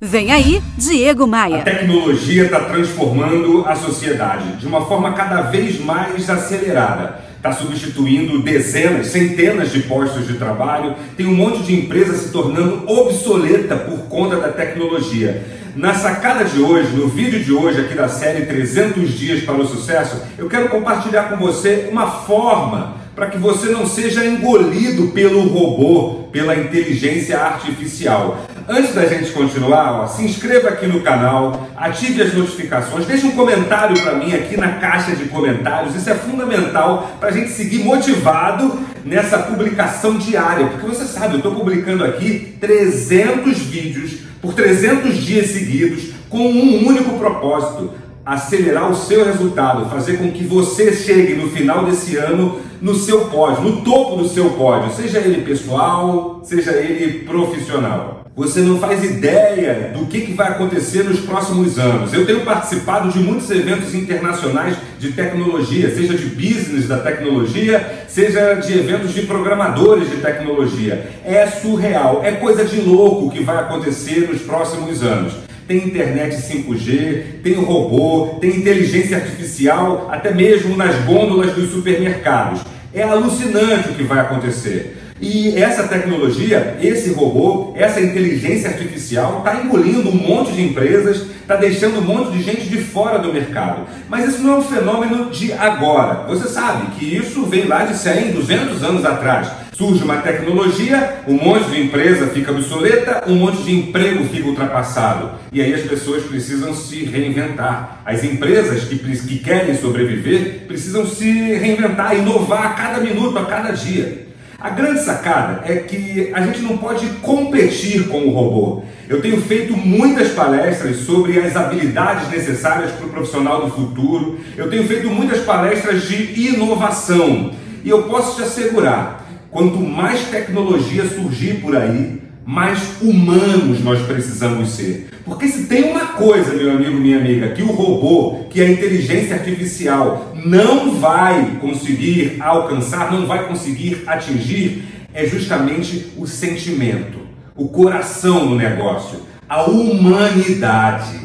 Vem aí, Diego Maia. A tecnologia está transformando a sociedade de uma forma cada vez mais acelerada. Está substituindo dezenas, centenas de postos de trabalho. Tem um monte de empresa se tornando obsoleta por conta da tecnologia. Na sacada de hoje, no vídeo de hoje aqui da série 300 Dias para o Sucesso, eu quero compartilhar com você uma forma para que você não seja engolido pelo robô, pela inteligência artificial. Antes da gente continuar, ó, se inscreva aqui no canal, ative as notificações, deixe um comentário para mim aqui na caixa de comentários. Isso é fundamental para a gente seguir motivado nessa publicação diária, porque você sabe, eu estou publicando aqui 300 vídeos por 300 dias seguidos com um único propósito acelerar o seu resultado, fazer com que você chegue no final desse ano no seu pódio, no topo do seu pódio, seja ele pessoal, seja ele profissional. Você não faz ideia do que, vai acontecer nos próximos anos. Eu tenho participado de muitos eventos internacionais de tecnologia, seja de business da tecnologia, seja de eventos de programadores de tecnologia. É surreal, é coisa de louco que vai acontecer nos próximos anos tem internet 5G, tem robô, tem inteligência artificial, até mesmo nas gôndolas dos supermercados. É alucinante o que vai acontecer. E essa tecnologia, esse robô, essa inteligência artificial está engolindo um monte de empresas, está deixando um monte de gente de fora do mercado. Mas isso não é um fenômeno de agora. Você sabe que isso vem lá de 100, 200 anos atrás. Surge uma tecnologia, um monte de empresa fica obsoleta, um monte de emprego fica ultrapassado. E aí as pessoas precisam se reinventar. As empresas que, que querem sobreviver precisam se reinventar, inovar a cada minuto, a cada dia. A grande sacada é que a gente não pode competir com o robô. Eu tenho feito muitas palestras sobre as habilidades necessárias para o profissional do futuro. Eu tenho feito muitas palestras de inovação. E eu posso te assegurar Quanto mais tecnologia surgir por aí, mais humanos nós precisamos ser. Porque se tem uma coisa, meu amigo, minha amiga, que o robô, que a inteligência artificial não vai conseguir alcançar, não vai conseguir atingir, é justamente o sentimento, o coração no negócio, a humanidade.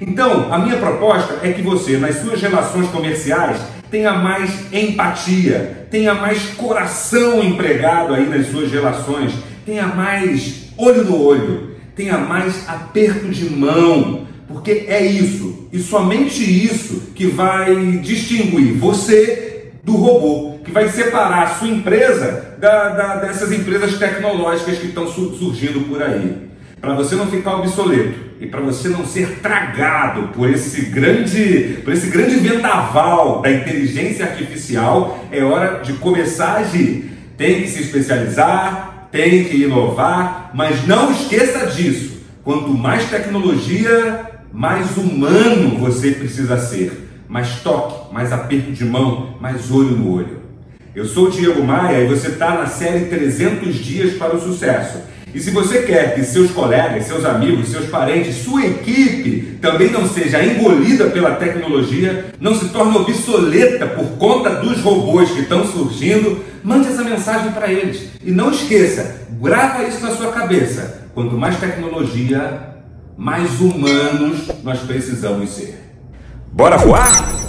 Então, a minha proposta é que você, nas suas relações comerciais, tenha mais empatia, tenha mais coração empregado aí nas suas relações, tenha mais olho no olho, tenha mais aperto de mão, porque é isso, e somente isso que vai distinguir você do robô, que vai separar a sua empresa da, da, dessas empresas tecnológicas que estão surgindo por aí para você não ficar obsoleto e para você não ser tragado por esse grande, por esse grande vendaval da inteligência artificial, é hora de começar a agir. Tem que se especializar, tem que inovar, mas não esqueça disso. Quanto mais tecnologia, mais humano você precisa ser. Mais toque, mais aperto de mão, mais olho no olho. Eu sou o Diego Maia e você está na série 300 Dias para o Sucesso. E se você quer que seus colegas, seus amigos, seus parentes, sua equipe também não seja engolida pela tecnologia, não se torne obsoleta por conta dos robôs que estão surgindo, mande essa mensagem para eles. E não esqueça, grava isso na sua cabeça. Quanto mais tecnologia, mais humanos nós precisamos ser. Bora voar?